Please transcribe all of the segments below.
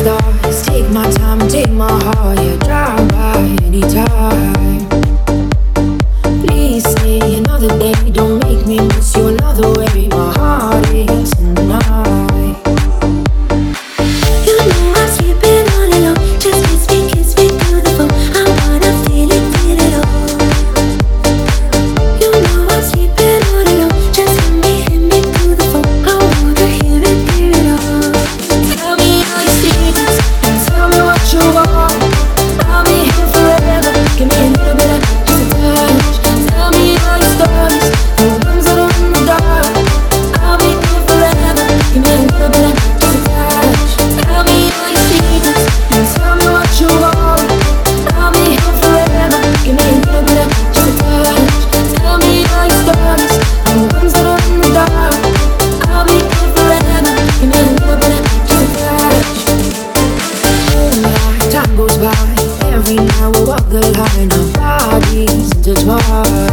stars. Take my time, take my heart, yeah, drive by anytime. heart.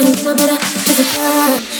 name is Nobara Cause it's